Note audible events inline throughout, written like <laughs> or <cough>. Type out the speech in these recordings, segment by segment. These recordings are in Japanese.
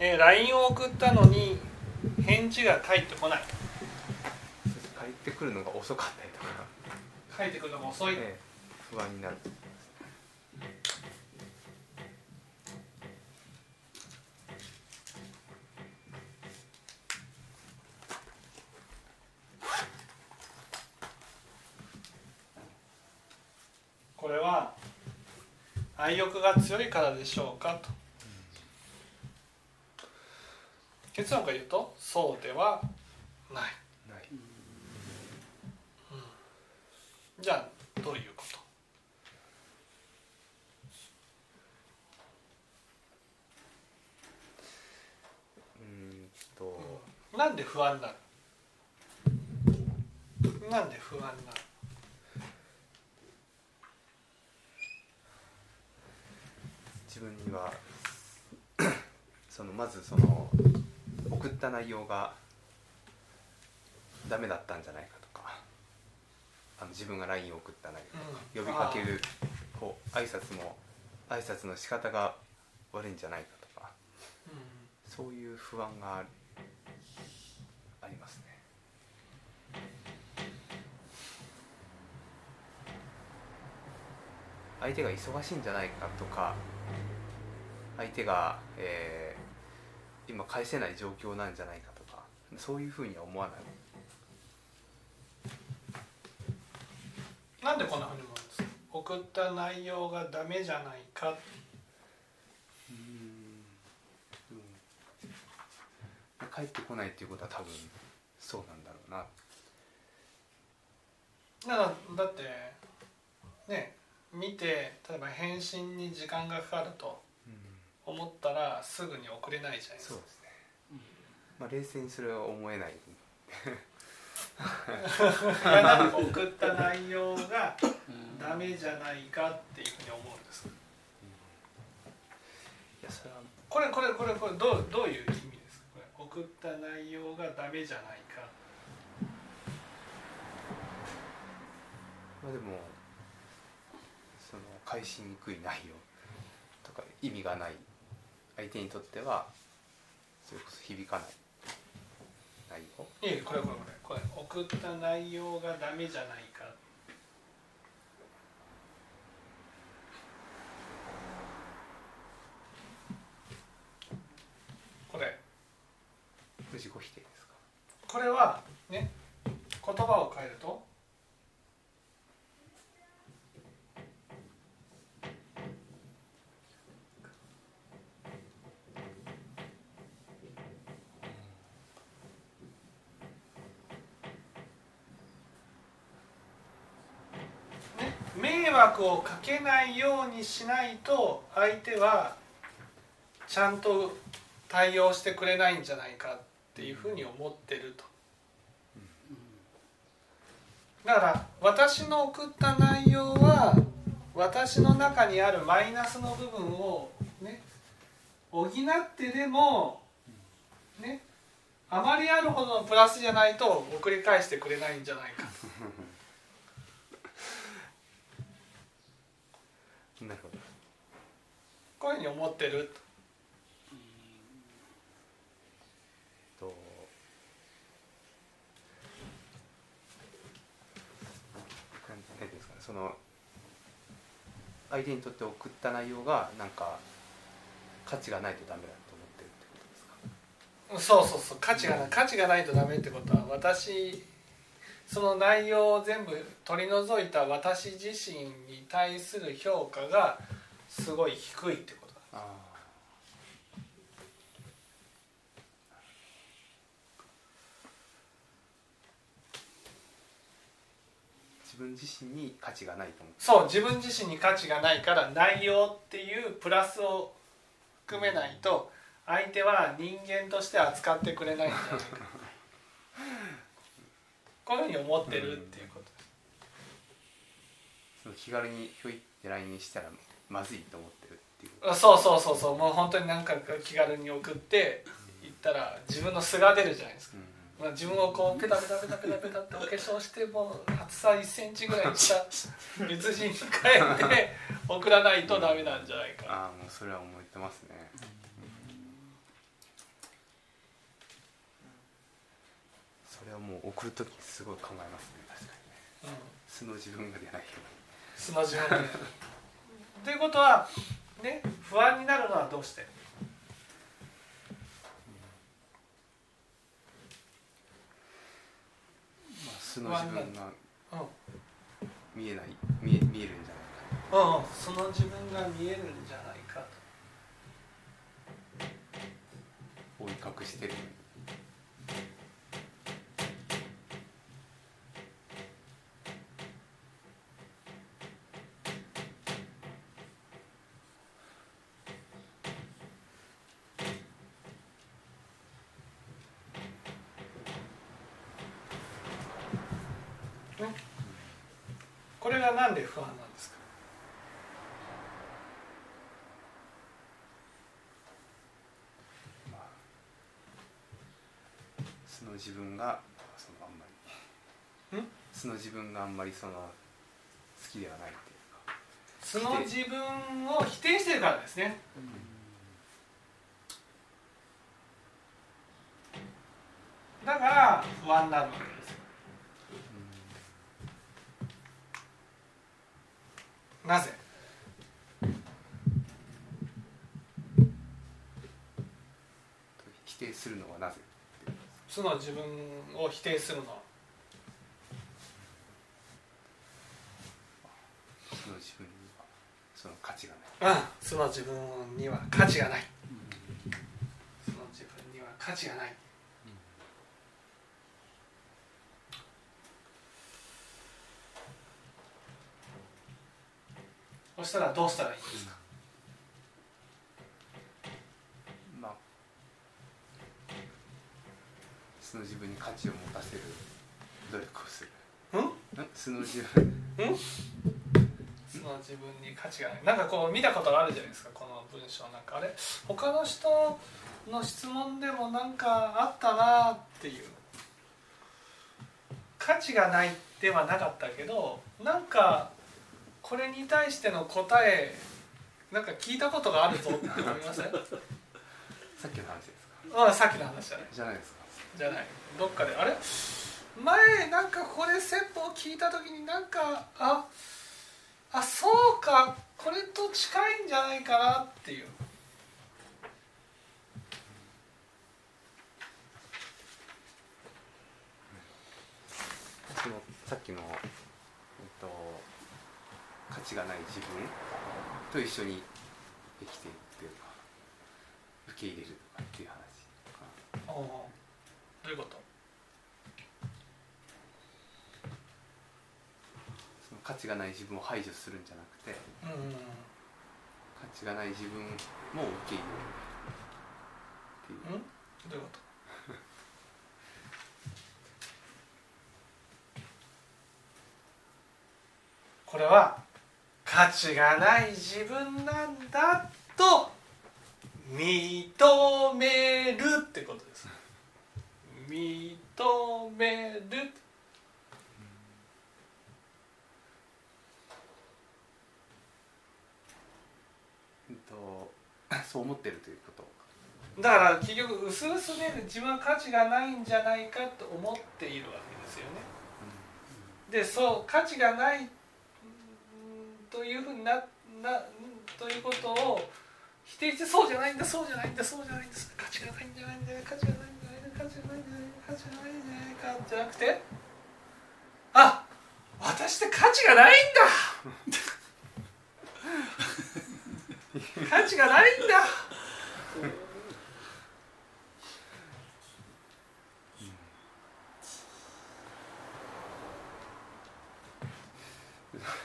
えー、LINE を送ったのに返事が返ってこない。返ってくるのが遅かったりとか、返ってくるのが遅い、ええ不安になる。これは愛欲が強いからでしょうかと結論から言うとそうではない。ない。じゃあどういうこと？うーんと。なんで不安になるなんで不安になる自分にはそのまずその？送った内容がダメだったんじゃないかとかあの自分が LINE を送った内容とか、呼びかけるこう挨拶も挨拶の仕方が悪いんじゃないかとかうそういう不安があるありますね。相手が忙しいんじゃないかとか相手が、えー今返せない状況なんじゃないかとかそういうふうには思わない？んなんでこんなふうに思うんですか？送った内容がダメじゃないか。帰ってこないっていうことは多分そうなんだろうな。だだってね見て例えば返信に時間がかかると思ったらすぐに送れないじゃないですか。そうですね、まあ冷静にそれは思えない。<laughs> 送った内容がダメじゃないかっていうふうに思うんですいやそれは。これこれこれこれどうどういう意味ですか？これ送った内容がダメじゃないか。まあでもその返しにくい内容とか意味がない相手にとってはそれこそ響かない内容？いえこれこれこれ。これ送った内容がダメじゃないかこれ自己否定ですかこれはね言葉を変えるとね迷惑をかけないようにしないと相手はちゃんと対応してくれないんじゃないかっていうふうに思ってると。だから私の送った内容は私の中にあるマイナスの部分をね補ってでもねあまりあるほどのプラスじゃないと送り返してくれないんじゃないかなるほどこういうふうに思ってる？とと。なんなんていうんですかね。その相手にとって送った内容がなんか価値がないとダメだと思ってるってことですか？そうそうそう。価値がない。価値がないとダメってことは私その内容を全部取り除いた私自身に対する評価がすごい低いってことだ。あ自分自身に価値がないと思ってそう自分自身に価値がないから内容っていうプラスを含めないと相手は人間として扱ってくれないんじゃないか。<laughs> こういうふうに思ってるっていうことその気軽にひょいって LINE にしたらまずいと思ってるっていう。そうそうそうそう。もう本当になんか気軽に送って行ったら自分の素が出るじゃないですか、うん、まあ、自分をこうペタペタペタペタペタってお化粧してもう厚さ1センチぐらいした <laughs> 別人に変えて送らないとダメなんじゃないか、うん、ああもうそれは思ってますね、それはもう送る時すごい考えますね。確かにね、うん、素の自分が出ないように。素の自分が出ない。ということはね不安になるのはどうして？素の自分がうん。見えない。見え見えるんじゃないかうん、その自分が見えるんじゃないかと。覆い隠してる。こで不安なんですか？まあ素の自分がそのあんまり。ん？素の自分があんまりその好きではないっていうか。素の自分を否定してるからですね。だから不安になるわけですよなぜ否定するのはなぜ素の自分を否定するの。は素の自分にはその価値がない。うん素の自分には価値がない。素の自分には価値がない。そしたらどうしたらいいんですかまあ素の自分に価値を持たせる。努力をする。うん？ん？素の自分。うん？その自分に価値がないなんかこう見たことがあるじゃないですか。この文章なんかあれ？他の人の質問でもなんかあったなっていう。価値がないではなかったけどなんかこれに対しての答えなんか聞いたことがあるぞって思いません？<laughs> さっきの話ですか？あさっきの話じゃない。じゃないですかじゃない。どっかで。あれ？前なんかここで説法を聞いた時になんかああそうか。これと近いんじゃないかなっていう。さっきの、えっと、価値がない自分と一緒に生きていくっていうか受け入れるとかっていう話とかどういうこと？その価値がない自分を排除するんじゃなくてうん価値がない自分も受け入れるっていう。うん？どういうこと？これは価値がない自分なんだと認めるってことです認める。うん。と <laughs> そう思ってるということ。だから結局薄々ね自分は価値がないんじゃないかと思っているわけですよね。でそう価値がないうんというふうにななということを否定してそうじゃないんだそうじゃないんだそうじゃないんだ価値がないんじゃないんだ価値がないんじゃないんだ価値がないんじゃない価値がないんじゃないかじゃなくてあ私って価値がないんだ価値がないんだ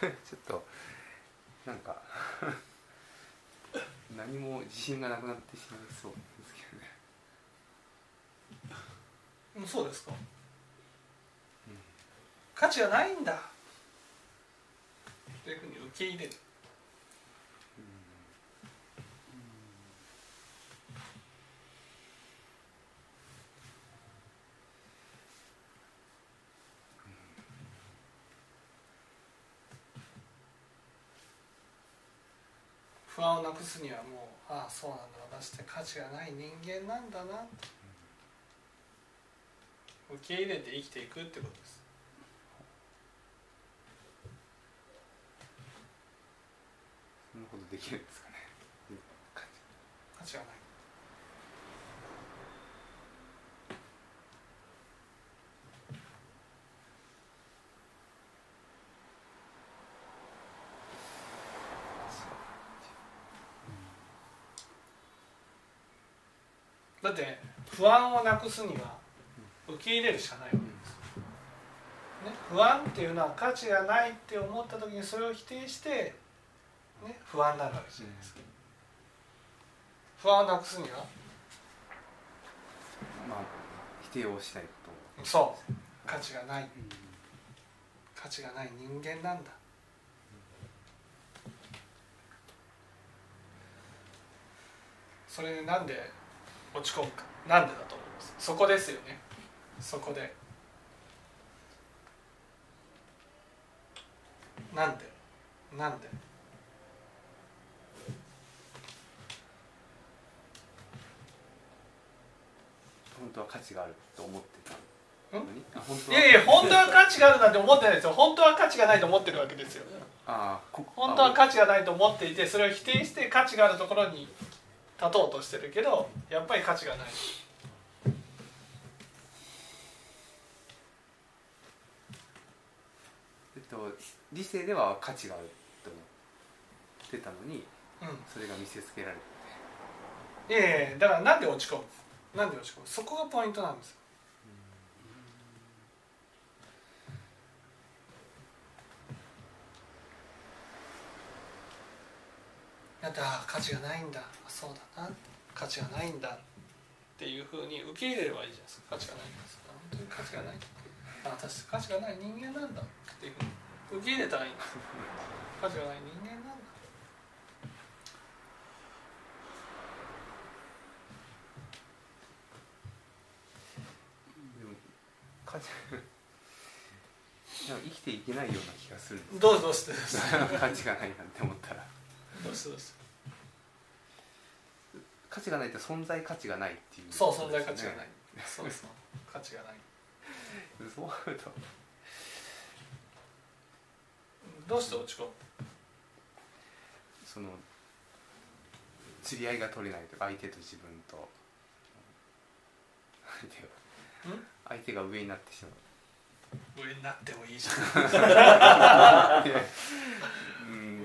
ちょっとなんか何も自信がなくなってしまいそうですけどねそうですか、価値がないんだ。というふうに受け入れる。不安をなくすにはもうああそうなんだ。私って価値がない人間なんだな。と受け入れて生きていくってことです。そんなことできるんですかね。価値がない。だって不安をなくすには受け入れるしかないわけです、ね、不安っていうのは価値がないって思った時にそれを否定して、ね、不安になるわけじゃないですか。不安をなくすにはまあ否定をしないこそう。価値がない。価値がない人間なんだ。それでなんで落ち込むか。なんでだと思います？そこですよねそこで。なんで？なんで？と本当は価値があると思っていは？やいや本当は価値があるなんて思ってないですよ。本当は価値がないと思ってるわけですよ。あこ本当は価値がないと思っていてそれを否定して価値があるところに立とうとしてるけどやっぱり価値がないえっと理性では価値があると思ってたのにうん。それが見せつけられて。いやいやだからなんで落ち込むなんで落ち込む？そこがポイントなんですよ。だってああ価値がないんだ。あそうだな。価値がないんだ。っていうふうに受け入れればいいじゃないですか。価値がないんですあ本当に価値がない。あ私価値がない人間なんだっていうふうに受け入れたらいいんです価値がない人間なんだ。でも生きていけないような気がするどうぞどうしてどうして価値がないなんて思ったら。どうしてどうして価値がないって存在価値がないっていうそう存在価値がない。そう <laughs> そう。価値がない。そうなるとどうして落ち込む？その釣り合いが取れないとか相手と自分と。相手がん相手が上になってしまう。上になってもいいじゃうん。ない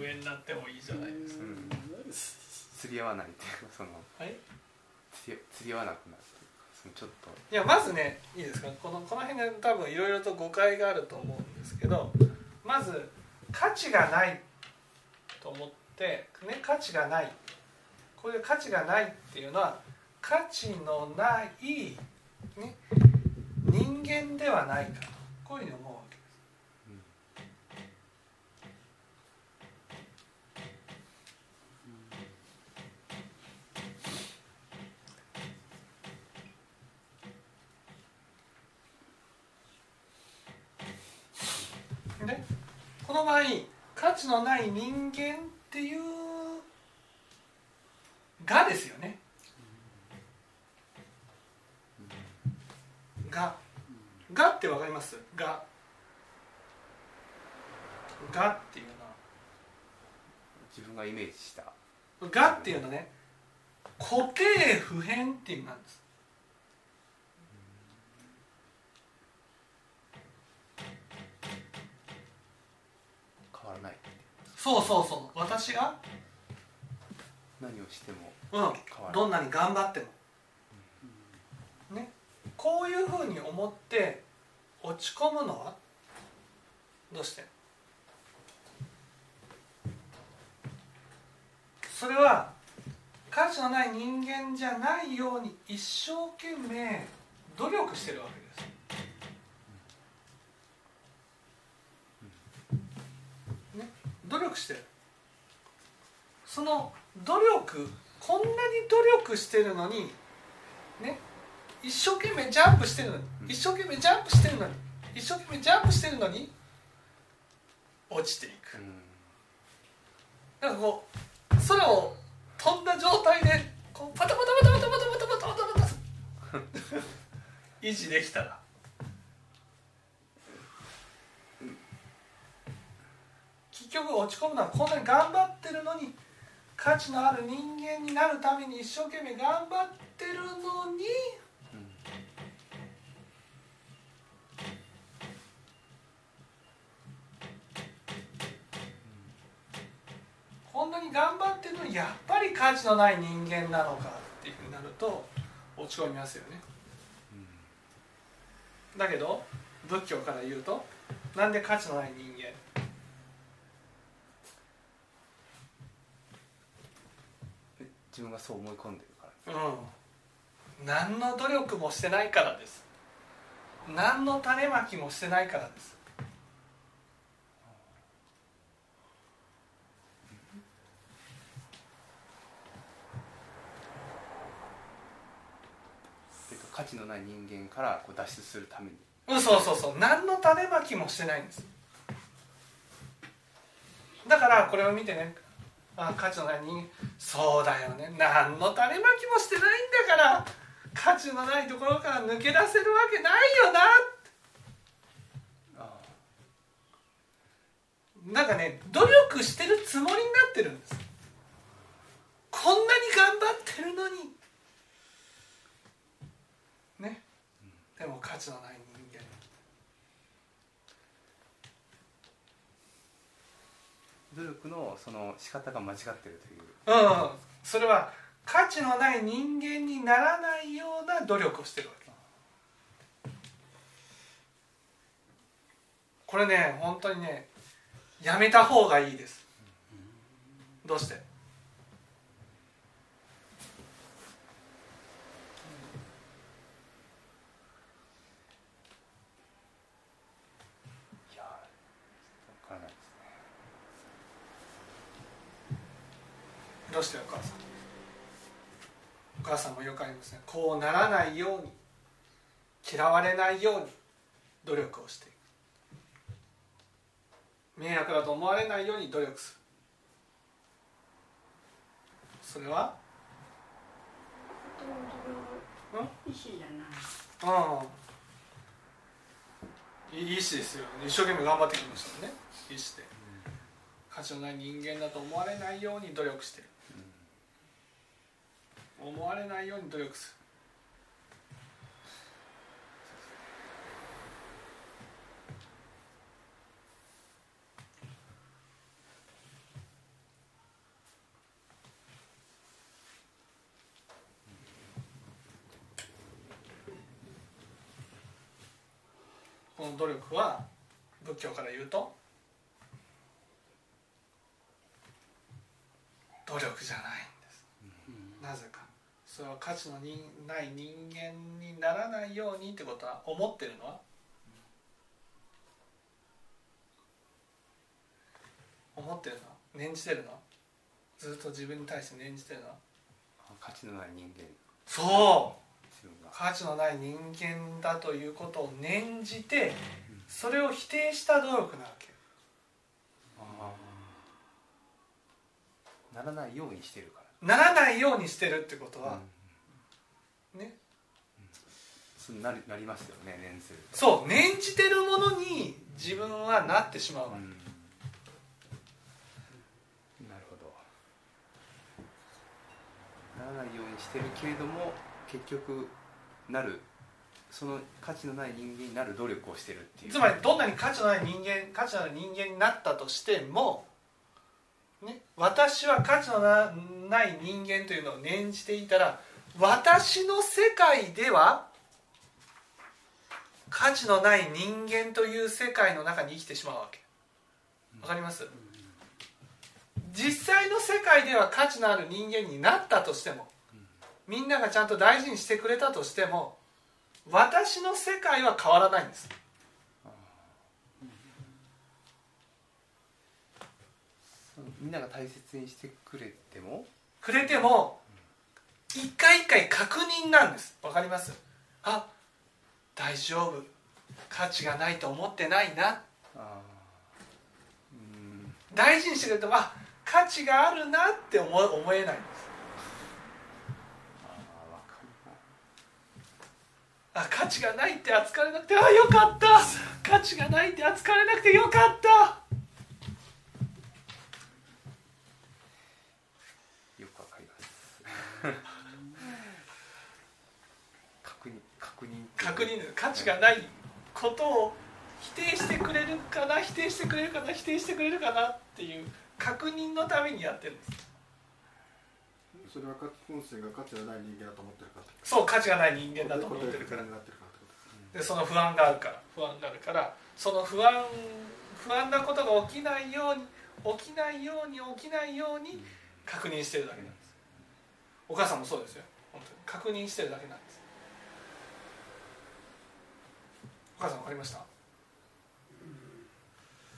上になってもいいじゃないですか。うん。釣り合わないっていうかそのはい？釣り釣り合わなくなるそのちょっと。いやまずねいいですか？このこの辺で多分いろいろと誤解があると思うんですけどまず価値がない。と思って、ね、価値がない。これで価値がないっていうのは価値のない、ね、人間ではないかと。こういうふうに思うわけです。でこの場合価値のない人間っていうがですよね。が。がってわかります？が。がっていうの自分がイメージした。はがっていうのはね固定不変っていうなんです変わらないそうそうそう。私が、何をしてもうん、どんなに頑張っても。ね。こういうふうに思って落ち込むのは？どうして？それは価値のない人間じゃないように一生懸命努力してるわけですね努力してる。その努力こんなに努力してるのにね一生懸命ジャンプしてるのにうん。一生懸命ジャンプしてるのに一生懸命ジャンプしてるのに落ちていく。うん。なんかこう空を飛んだ状態でこうパタパタパタパタパタパタパタパタ維持できたら局落ち込むのはこんなに頑張ってるのに価値のある人間になるために一生懸命頑張ってるのに。うんこんなに頑張ってるのにやっぱり価値のない人間なのかっていうふうになると落ち込みますよね。だけど仏教から言うとなんで価値のない人間え自分がそう思い込んでるから。うん。何の努力もしてないからです。何の種まきもしてないからです。価値のない人間からこう脱出するために。うんそうそうそう。何の種まきもしてないんです。だからこれを見てねあ価値のない人。そうだよね。何の種まきもしてないんだから。価値のないところから抜け出せるわけないよな。なんかね努力してるつもりになってるんです。こんなに頑張ってるのに。ね。でも価値のない人間努力のその仕方が間違ってるという。うん。それは価値のない人間にならないような努力をしてるわけ。これね本当にねやめた方がいいです。どうしていやわからないですねどうしてお母さんお母さんもよくありますねこうならないように嫌われないように努力をして。いく迷惑だと思われないように努力するそれは？意思じゃないうん。いい意志ですよ一生懸命頑張ってきましたね。意志で。価値のない人間だと思われないように努力して。る思われないように努力する。この努力は仏教から言うと努力じゃないんです。なぜかそれは価値のにない人間にならないようにってことは思ってるのは？思ってるの？念じてるの？ずっと自分に対して念じてるの？あ価値のない人間。そう！価値のない人間だということを念じてそれを否定した努力なわけならないようにしてるかならないようにしてるってことら、は、ね。そうなるなりますよね念するとそう念じてるものに自分はなってしまううん。なるほど。ならないようにしてるけれども結局なるその価値のない人間になる努力をしてるっていう。つまりどんなに価値のない人間価値のない人間になったとしても、ね、私は価値のない人間というのを念じていたら私の世界では価値のない人間という世界の中に生きてしまうわけ。わかります？実際の世界では価値のある人間になったとしてもみんながちゃんと大事にしてくれたとしても私の世界は変わらないんですそのみんなが大切にしてくれても？くれても一回一回確認なんです。わかります？あ大丈夫。価値がないと思ってないな。大事にしてくれてもあ価値があるなって思思えないんです。あ価値がないって扱われなくてあよかった。価値がないって扱われなくてよかった確認価値がないことを否定してくれるかな否定してくれるかな否定してくれるかなっていう確認のためにやってるんです。それは本性が価値がない人間だと思ってるから。そう価値がない人間だと思ってるから。でその不安があるから。不安があるからその不安不安なことが起きないように起きないように起きないように確認してるだけなんです。お母さんもそうですよ。本当に確認してるだけなんですお母さん分かりました？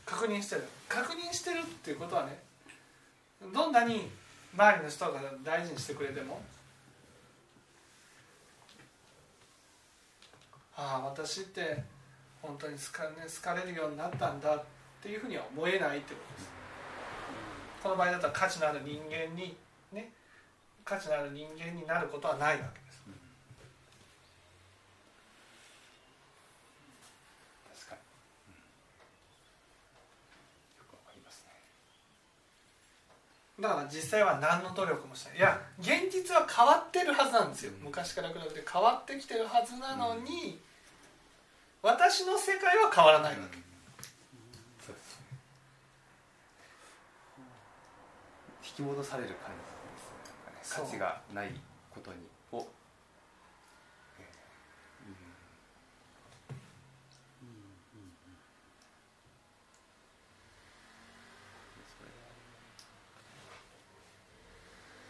確認してる。確認してるっていうことはねどんなに周りの人が大事にしてくれてもああ私って本当に好か,、ね、好かれるようになったんだっていうふうには思えないってことです。この場合だったら価値のある人間にね価値のある人間になることはないわけ。です確かに、よくわかりますねだから実際は何の努力もしない。いや現実は変わってるはずなんですよ。昔から比べて変わってきてるはずなのに、私の世界は変わらないわけ、そうですね。引き戻される感じですね。価値がないことにを、えーうんそれは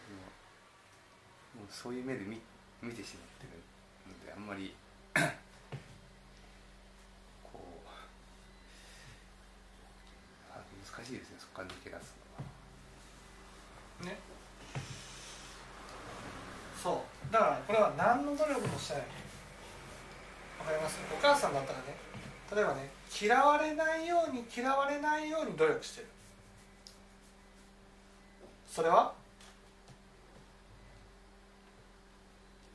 もうもうそういう目で見見てしまってるのであんまり <coughs> こう難しいですねそこから抜け出すのは。ね。そう。だからこれは何の努力もしてない。わかります？お母さんだったらね。例えばね嫌われないように嫌われないように努力してる。それは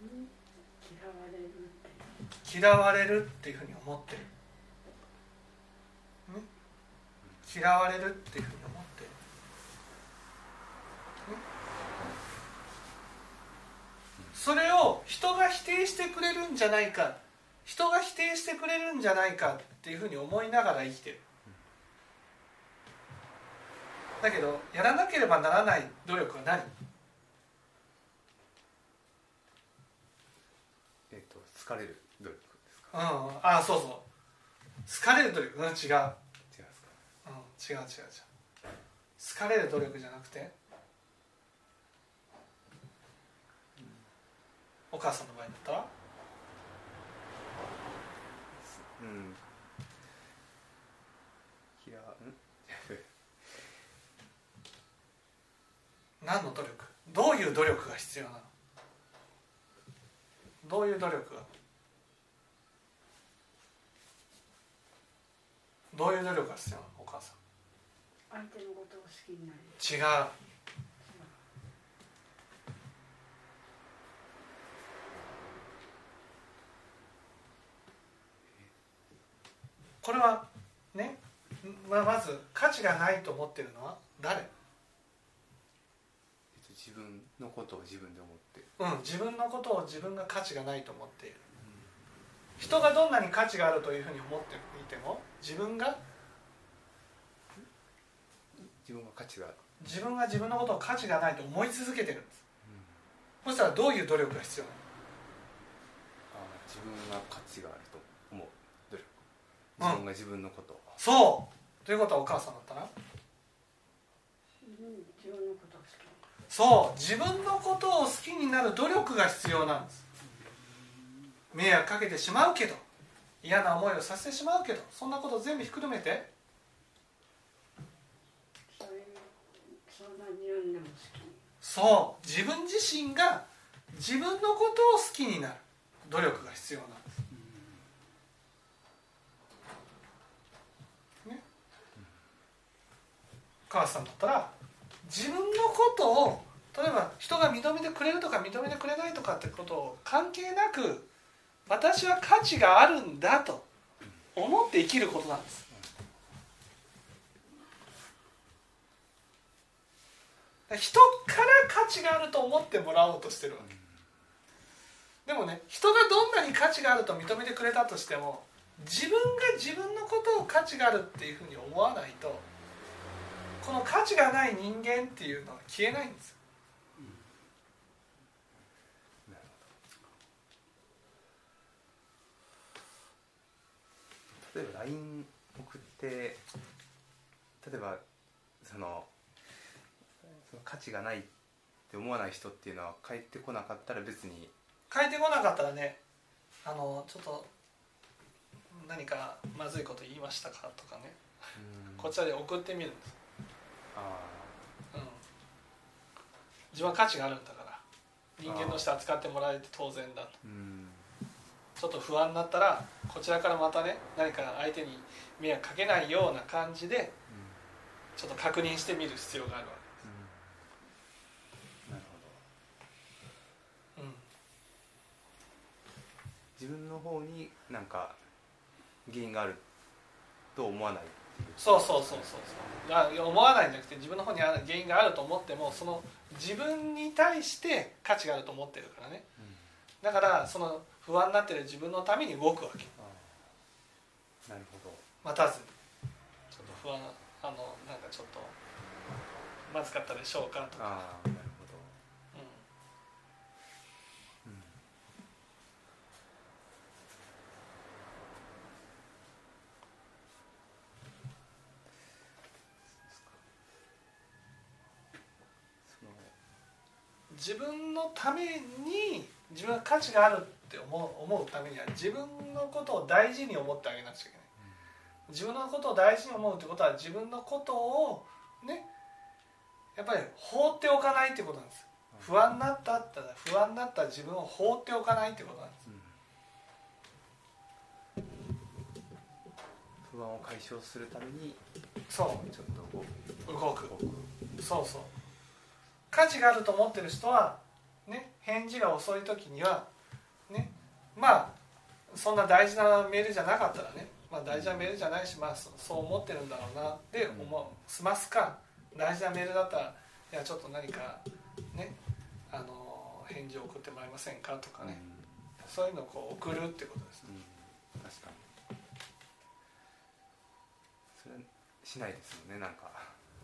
嫌われるって嫌われるっていうふうに思ってる、ね、嫌われるっていうふうに思ってる、ね、それを人が否定してくれるんじゃないか。人が否定してくれるんじゃないかっていうふうに思いながら生きてる。だけどやらなければならない努力は何？えっ、と疲れる。うん。あそうそう。好かれる努力うん違う。違いますかうん、違う違う違う。好かれる努力じゃなくてお母さんの場合だったら？うん。嫌ん。何の努力？どういう努力が必要なの？どういう努力が？どういう努力が必要なのお母さん？相手のことを好きになる。違う。これはねままず価値がないと思ってるのは誰？えっと自分のことを自分で思ってうん自分のことを自分が価値がないと思っている人がどんなに価値があるというふうに思っていても自分が自分は価値が自分が自分のことを価値がないと思い続けてるんです。そしたらどういう努力が必要なの？あ自分が価値があると思う。努力。うん。自分が自分のこと。をそう。ということはお母さんだったらうん自分のことを好き。そう。自分のことを好きになる努力が必要なんです迷惑かけてしまうけど嫌な思いをさせてしまうけどそんなこと全部ひっくるめて。そう。自分自身が自分のことを好きになる。努力が必要なんです、ね。お母さんだったら自分のことを例えば人が認めてくれるとか認めてくれないとかってことを関係なく私は価値があるんだと思って生きることなんです。人から価値があると思ってもらおうとしてるわけ。でもね人がどんなに価値があると認めてくれたとしても自分が自分のことを価値があるっていうふうに思わないとこの価値がない人間っていうのは消えないんですよなるほど例えば LINE 送って例えばそのその価値がないって思わない人っていうのは帰ってこなかったら別に。変えてこなかったらねあのちょっと何かまずいこと言いましたかとかね。こちらで送ってみるんです、あうん、自分は価値があるんだから。人間として扱ってもらえて当然だと。ちょっと不安になったらこちらからまたね何か相手に迷惑かけないような感じでちょっと確認してみる必要があるわなるほどけ、うん、自分の方になんか原因があると思わないそうそうそうそうそう。思わないんじゃなくて自分の方に原因があると思ってもその自分に対して価値があると思ってるからね。だからその不安になってる自分のために動くわけ待たず。にちょっと不安あのなんかちょっとまずかったでしょうかとか、ああなるほど。うん。うん自分のために自分が価値があるって思う思うためには自分のことを大事に思ってあげなくちゃいけない自分のことを大事に思うってことは自分のことをねやっぱり放っておかないってことなんです。不安になったって不安になった自分を放っておかないってことなんです。不安を解消するためにそちょっと動く。う動く。そうそう。価値があると思ってる人はね返事が遅い時にはねまあそんな大事なメールじゃなかったらね、まあ、大事なメールじゃないし、まあ、そそう思ってるんだろうなって思う。済ますか。大事なメールだったらいやちょっと何かねあの返事を送ってもらえませんかとかね、そういうのをこう送るってことです。うん、うん、確かに。それはしないですよねなんか。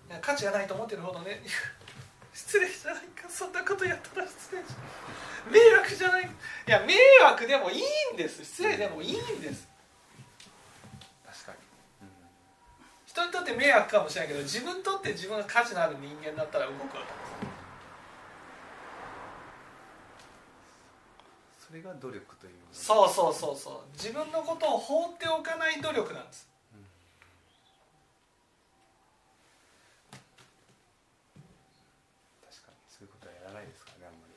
いや価値がないと思ってるほどね。<laughs> 失礼じゃないか。そんなことやったら失礼じゃん迷惑じゃない。いや迷惑でもいいんです。失礼でもいいんです確かに、人にとって迷惑かもしれないけど自分にとって自分が価値のある人間だったら動くわけ。ですそれが努力というそうそうそうそう。自分のことを放っておかない努力なんです確かにそういうことはやらないですからねあんまり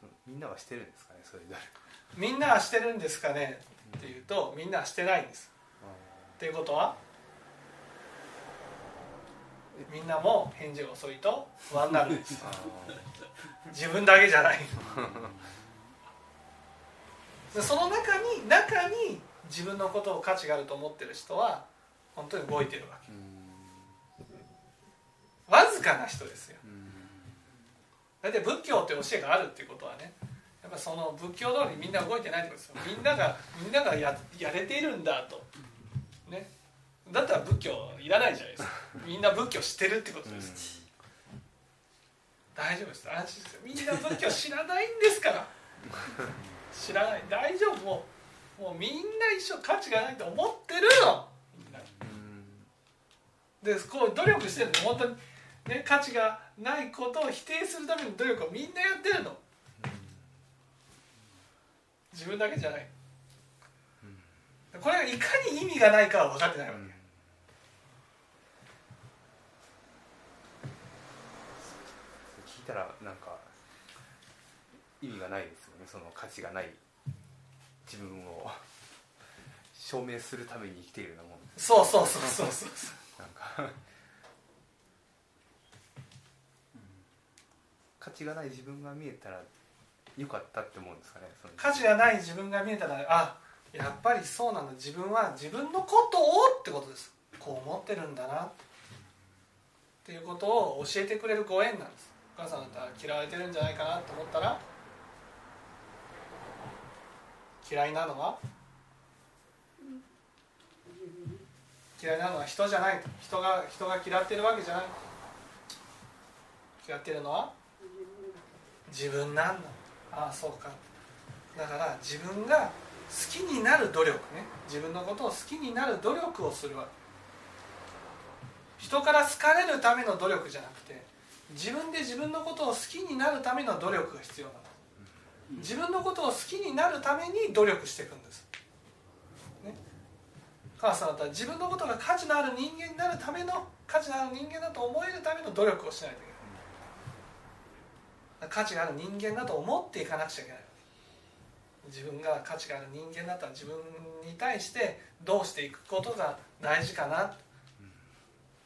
そのみんなはしてるんですかねそういう努力みんなはしてるんですかねっていうとみんなはしてないんです。っていうことはみんなも返事が遅いと不安になるんです。あ自分だけじゃない。でその中に中に自分のことを価値があると思ってる人は本当に動いてるわけ。わずかな人ですよ。うん大体仏教って教えがあるっていうことはねやっぱその仏教通りにみんな動いてないってことですよ。みんながみんながややれているんだと。ね。だったら仏教いらないじゃないですか。みんな仏教知ってるってことです、大丈夫です。安心ですよ。みんな仏教知らないんですから。知らない。大丈夫。もうもうみんな一緒価値がないと思ってるの。みんな。うん。でこう努力してるの本当に、ね、価値がないことを否定するための努力をみんなやってるの。自分だけじゃない。これがいかに意味がないかは分かってないわけ、聞いたらなんか意味がないですよね。その価値がない自分を。証明するために生きているようなもんそうそうそうそうそう。なんか価値がない自分が見えたらよかったって思うんですかね？価値がない自分が見えたらあやっぱりそうなんだ。自分は自分のことをってことです。こう思ってるんだなっていうことを教えてくれるご縁なんです。お母さんだったら嫌われてるんじゃないかなと思ったら嫌いなのは？嫌いなのは人じゃない人が人が嫌ってるわけじゃない。嫌ってるのは？自分なんだああそうか。だから自分が好きになる努力ね。自分のことを好きになる努力をするわ人から好かれるための努力じゃなくて自分で自分のことを好きになるための努力が必要なんだ自分のことを好きになるために努力していくんです、ね、母さんだったら自分のことが価値のある人間になるための価値のある人間だと思えるための努力をしないといけない。価値がある人間だと思っていかなくちゃいけない。自分が価値がある人間だったら自分に対してどうしていくことが大事かな。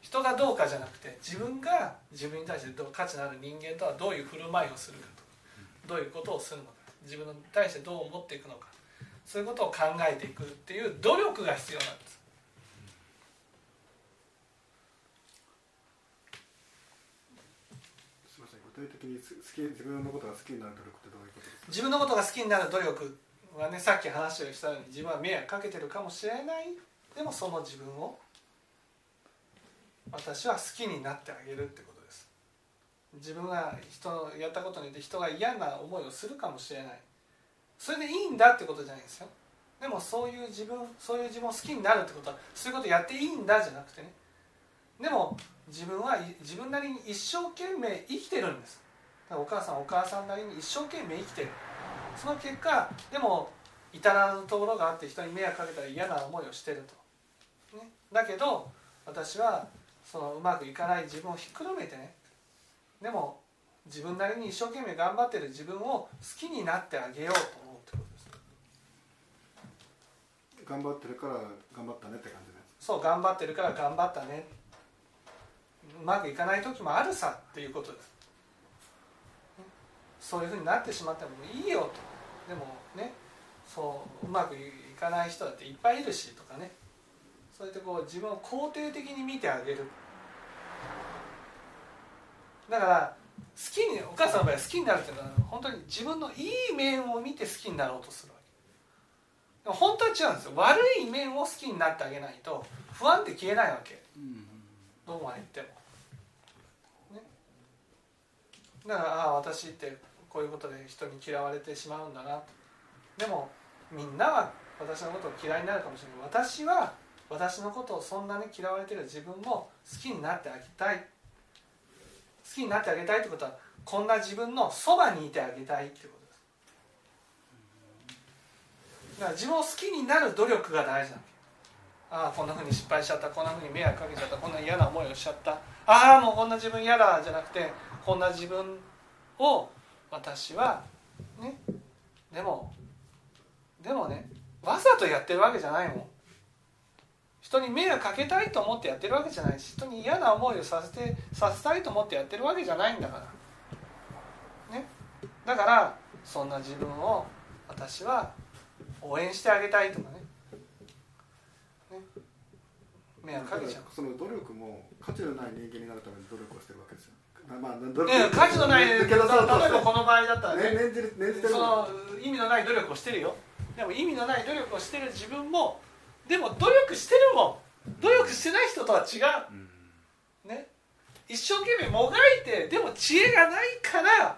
人がどうかじゃなくて自分が自分に対してどう価値のある人間とはどういう振る舞いをするかとどういうことをするのか自分に対してどう思っていくのかそういうことを考えていくっていう努力が必要なんですすみません具体的に好き自分のことが好きになる努力ってどういうことですか？自分のことが好きになる努力はねさっき話をしたように自分は迷惑かけてるかもしれない。でもその自分を私は好きになってあげるってことです。自分が人のやったことによって人が嫌な思いをするかもしれない。それでいいんだってことじゃないですよ。でもそういう自分そういう自分を好きになるってことはそういうことやっていいんだじゃなくてね。でも自分はい自分なりに一生懸命生きてるんです。お母さんお母さんなりに一生懸命生きてる。その結果でも至らぬところがあって人に迷惑かけたら嫌な思いをしてると、ね、だけど私はそのうまくいかない自分をひっくるめてね。でも自分なりに一生懸命頑張ってる自分を好きになってあげようと思うってことです。頑張ってるから頑張ったねって感じですそう頑張ってるから頑張ったね。うまくいかない時もあるさっていうことです。ねそういうふうになってしまってもいいよと。でもねそううまくいかない人だっていっぱいいるしとかね。そうやってこう自分を肯定的に見てあげる。だから好きにお母さんの場合は好きになるっていうのは本当に自分のいい面を見て好きになろうとするわけ。本当は違うんですよ。悪い面を好きになってあげないと不安って消えないわけ。どうまで言っても、ね、だからああ私ってこういうことで人に嫌われてしまうんだな。でもみんなは私のことを嫌いになるかもしれない私は私のことをそんなに嫌われてる自分も好きになってあげたい。好きになってあげたいってことはこんな自分のそばにいてあげたいってことです。だから自分を好きになる努力が大事なああこんなふうに失敗しちゃった。こんなふうに迷惑かけちゃった。こんな嫌な思いをしちゃった。ああもうこんな自分嫌だじゃなくてこんな自分を私はねでもでもねわざとやってるわけじゃないもん。人に迷惑かけたいと思ってやってるわけじゃないし人に嫌な思いをさせてさせたいと思ってやってるわけじゃないんだから。ね。だからそんな自分を私は応援してあげたいとかね。ね。迷惑かけちゃう。その努力も価値のない人間になるために努力をしてるわけですよ。まあ努力ね価値のない例えばこの場合だったらね。ね念じる念じてる。その意味のない努力をしてるよ。でも意味のない努力をしてる自分もでも努力してるもん努力してない人とは違う。ね。一生懸命もがいてでも知恵がないから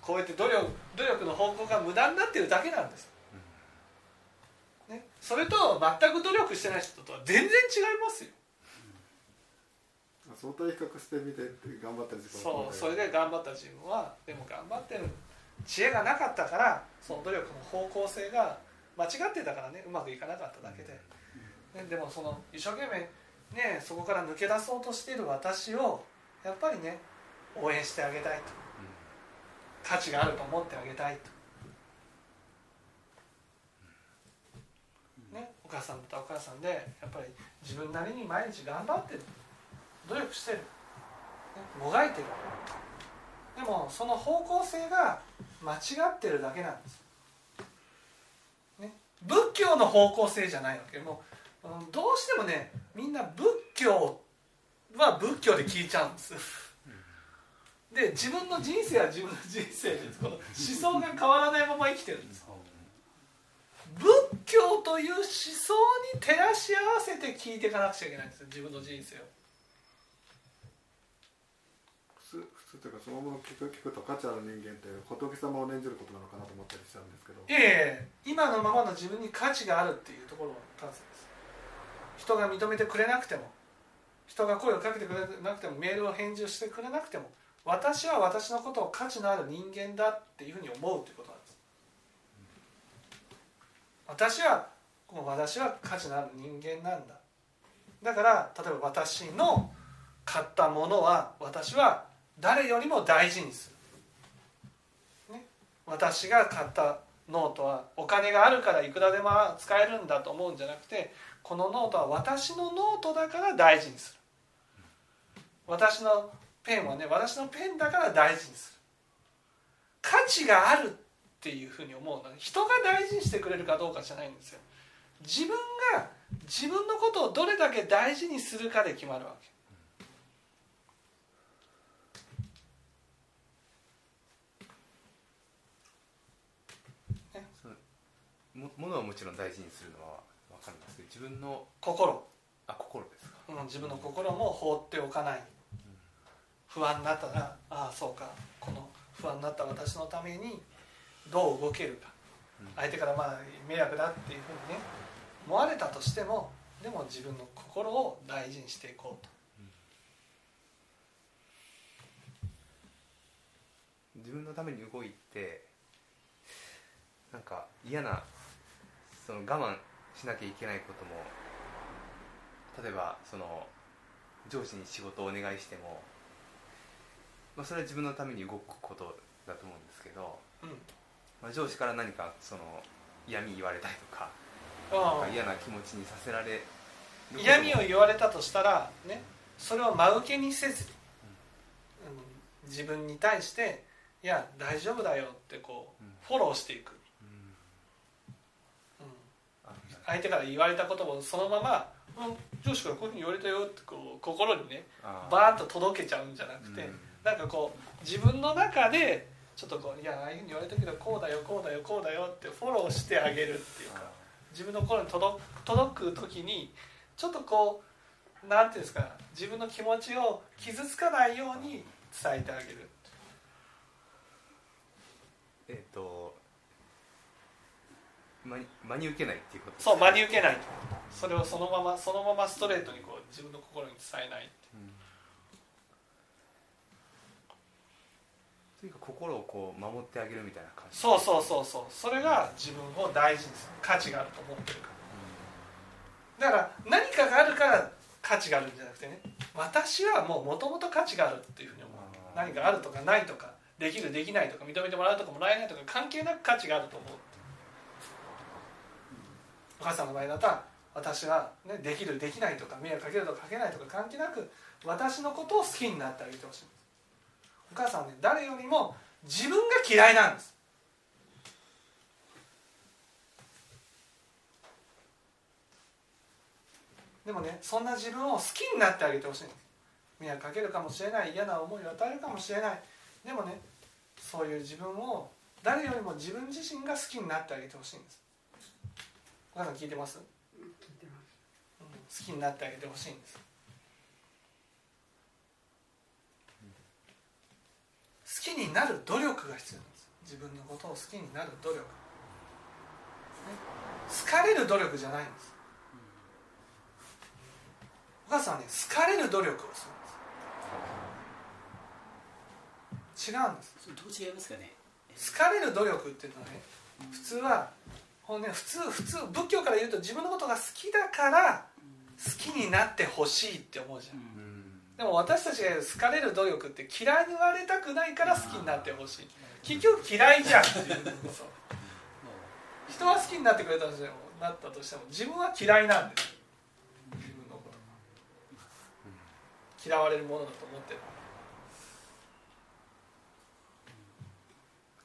こうやって努力努力の方向が無駄になってるだけなんです、ね、それと全く努力してない人とは全然違いますよ相対比較してみて頑張ってる自分そうそれで頑張った自分はでも頑張ってる知恵がなかったからその努力の方向性が間違ってたからねうまくいかなかっただけで、ね、でもその一生懸命ねそこから抜け出そうとしている私をやっぱりね応援してあげたいと。価値があると思ってあげたいと、ね、お母さんだったらお母さんでやっぱり自分なりに毎日頑張ってる努力してる、ね、もがいてる。でもその方向性が間違ってるだけなんです、ね、仏教の方向性じゃないわけ。もううんどうしてもねみんな仏教は仏教で聞いちゃうんです。で自分の人生は自分の人生でこの思想が変わらないまま生きてるんです。仏教という思想に照らし合わせて聞いていかなくちゃいけないんですよ。自分の人生を普通というかそのもの聞く聞くと価値ある人間って仏様を念じることなのかなと思ったりしちゃうんですけど。ええ今のままの自分に価値があるっていうところの数です。人が認めてくれなくても人が声をかけてくれなくてもメールを返事をしてくれなくても私は私のことを価値のある人間だっていうふうに思うということなんです。私はもう私は価値のある人間なんだ。だから例えば私の買ったものは私は誰よりも大事にする、ね、私が買ったノートはお金があるからいくらでも使えるんだと思うんじゃなくてこのノートは私のノートだから大事にする。私のペンはね私のペンだから大事にする。価値があるっていうふうに思うのは人が大事にしてくれるかどうかじゃないんですよ。自分が自分のことをどれだけ大事にするかで決まるわけ。もものはもちろん大事にするのは分かるんですけど自分の心、あ心ですか。うん、自分の心も放っておかない。不安になったらああそうか。この不安になった私のためにどう動けるか。うん。相手からまあ迷惑だっていうふうにね思われたとしてもでも自分の心を大事にしていこうと。自分のために動いてなんか嫌なその我慢しなきゃいけないことも例えばその上司に仕事をお願いしても、まあ、それは自分のために動くことだと思うんですけど、うん。まあ、上司から何かその嫌味言われたりとかあなんか嫌な気持ちにさせられ嫌味を言われたとしたらねそれを真受けにせずに、うん、自分に対して「いや大丈夫だよ」ってこううん。フォローしていく、うんうん、あ相手から言われたこともそのまま「うん、上司からこういうふうに言われたよ」ってこう心にねあバーッと届けちゃうんじゃなくて、うん。なんかこう自分の中でちょっとこう「いやああいうふうに言われたけどこうだよこうだよこうだよ」ってフォローしてあげるっていうか自分の心に届届く時にちょっとこうなんていうんですか自分の気持ちを傷つかないように伝えてあげる。えっ、と真に受けないっていうことそう真に受けない。とそれをそのままそのままストレートにこう自分の心に伝えないってう。ん。というか心をこう守ってあげるみたいな感じ。そうそうそうそう。それが自分を大事にする価値があると思ってるから。だから何かがあるから価値があるんじゃなくてね私はもうもともと価値があるっていうふうに思う。何かあるとかないとかできるできないとか認めてもらうとかもらえないとか関係なく価値があると思うお母さんの場合だったら私は、ね、できるできないとか迷惑かけるとかかけないとか関係なく私のことを好きになってあげてほしいお母さんはね誰よりも自分が嫌いなんです。でもねそんな自分を好きになってあげてほしいんです。迷惑かけるかもしれない嫌な思いを与えるかもしれない。でもねそういう自分を誰よりも自分自身が好きになってあげてほしいんです。お母さん聞いてます、聞いてます。うん。好きになってあげてほしいんです。好きになる努力が必要なんです。自分のことを好きになる努力、ね、好かれる努力じゃないんです。お母さんはね好かれる努力をするんです。違うんです。それどう違いますかね？好かれる努力っていうのはね普通はほんね普通普通仏教から言うと自分のことが好きだから好きになってほしいって思うじゃん。うん。でも私たちが好かれる努力って嫌いに言われたくないから好きになってほしい。結局嫌いじゃんっていう人は好きになってくれたとしてもなったとしても自分は嫌いなんです自分のこと嫌われるものだと思ってる。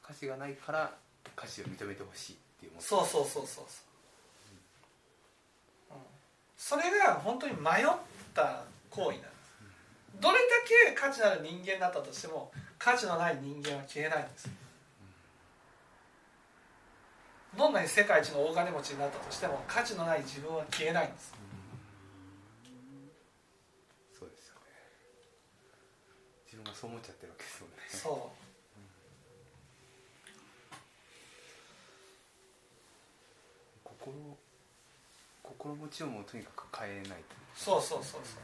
価値がないから価値を認めてほしいっていうそうそうそうそうそう、うん、それが本当に迷った行為なんです。どれだけ価値のある人間だったとしても価値のない人間は消えないんです。どんなに世界一の大金持ちになったとしても価値のない自分は消えないんです。そうですよね。自分がそう思っちゃってるわけですよね。そう心心持ちをもうとにかく変えないと。そうそうそうそう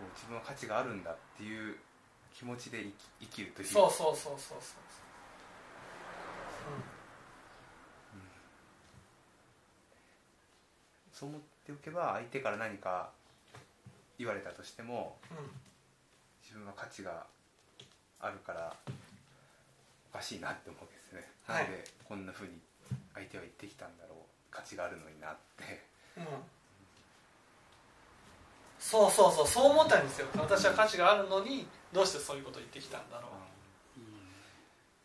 もう。自分は価値があるんだっていう気持ちで生き生きるという。そうそうそうそうそう。そうそう思っておけば相手から何か言われたとしてもうん、うん自分は価値があるからおかしいなって思うわけですね、はい。なのでこんなふうに相手は言ってきたんだろう。価値があるのになって。うん。そうそうそう。そう思ったんですよ。私は価値があるのにどうしてそういうことを言ってきたんだろ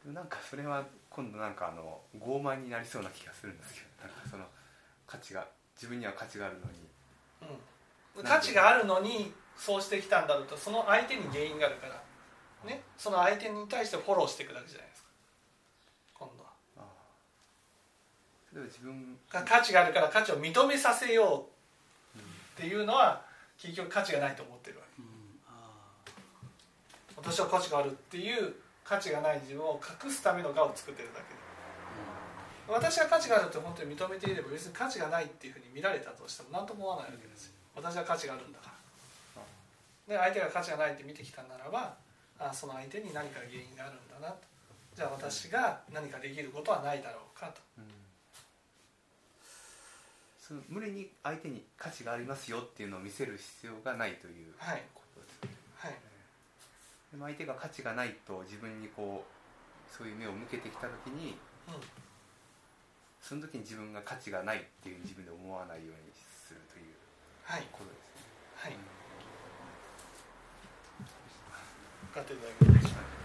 でもなんかそれは今度なんかあの傲慢になりそうな気がするんですけど。なんかその価値が自分には価値があるのに。う、うん、価値があるのにそうしてきたんだろうとその相手に原因があるからねその相手に対してフォローしていくだけじゃないですか。今度は。例えば自分か価値があるから価値を認めさせようっていうのは結局価値がないと思ってるわけ。私は価値があるっていう価値がない自分を隠すための我を作ってるだけで。私は価値があるって本当に認めていれば別に価値がないっていうふうに見られたとしても何とも思わないわけですよ。私は価値があるんだから。で相手が価値がないって見てきたならばあその相手に何か原因があるんだなと。じゃあ私が何かできることはないだろうかと。うん。その無理に相手に価値がありますよっていうのを見せる必要がないというはい。ことですね。はい。でも相手が価値がないと自分にこうそういう目を向けてきた時にうん。その時に自分が価値がないっていう自分で思わないようにするというはい。ことですね。はい。うん。分かっていただけるでしょうか